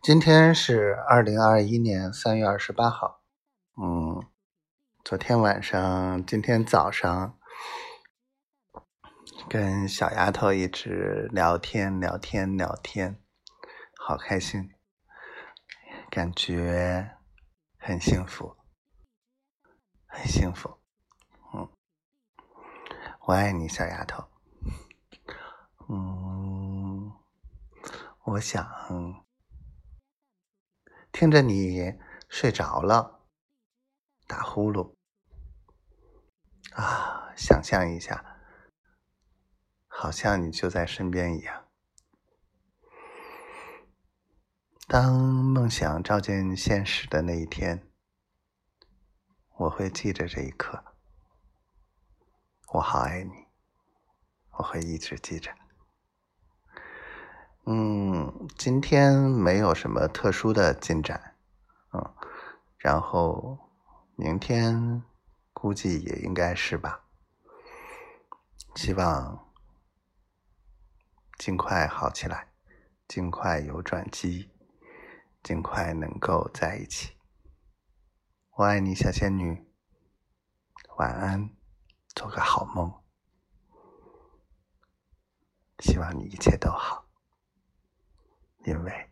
今天是二零二一年三月二十八号。嗯，昨天晚上、今天早上跟小丫头一直聊天、聊天、聊天，好开心，感觉很幸福，很幸福。嗯，我爱你，小丫头。嗯，我想。听着你睡着了，打呼噜啊，想象一下，好像你就在身边一样。当梦想照进现实的那一天，我会记着这一刻。我好爱你，我会一直记着。嗯，今天没有什么特殊的进展，嗯，然后明天估计也应该是吧。希望尽快好起来，尽快有转机，尽快能够在一起。我爱你，小仙女，晚安，做个好梦。希望你一切都好。因为我爱你。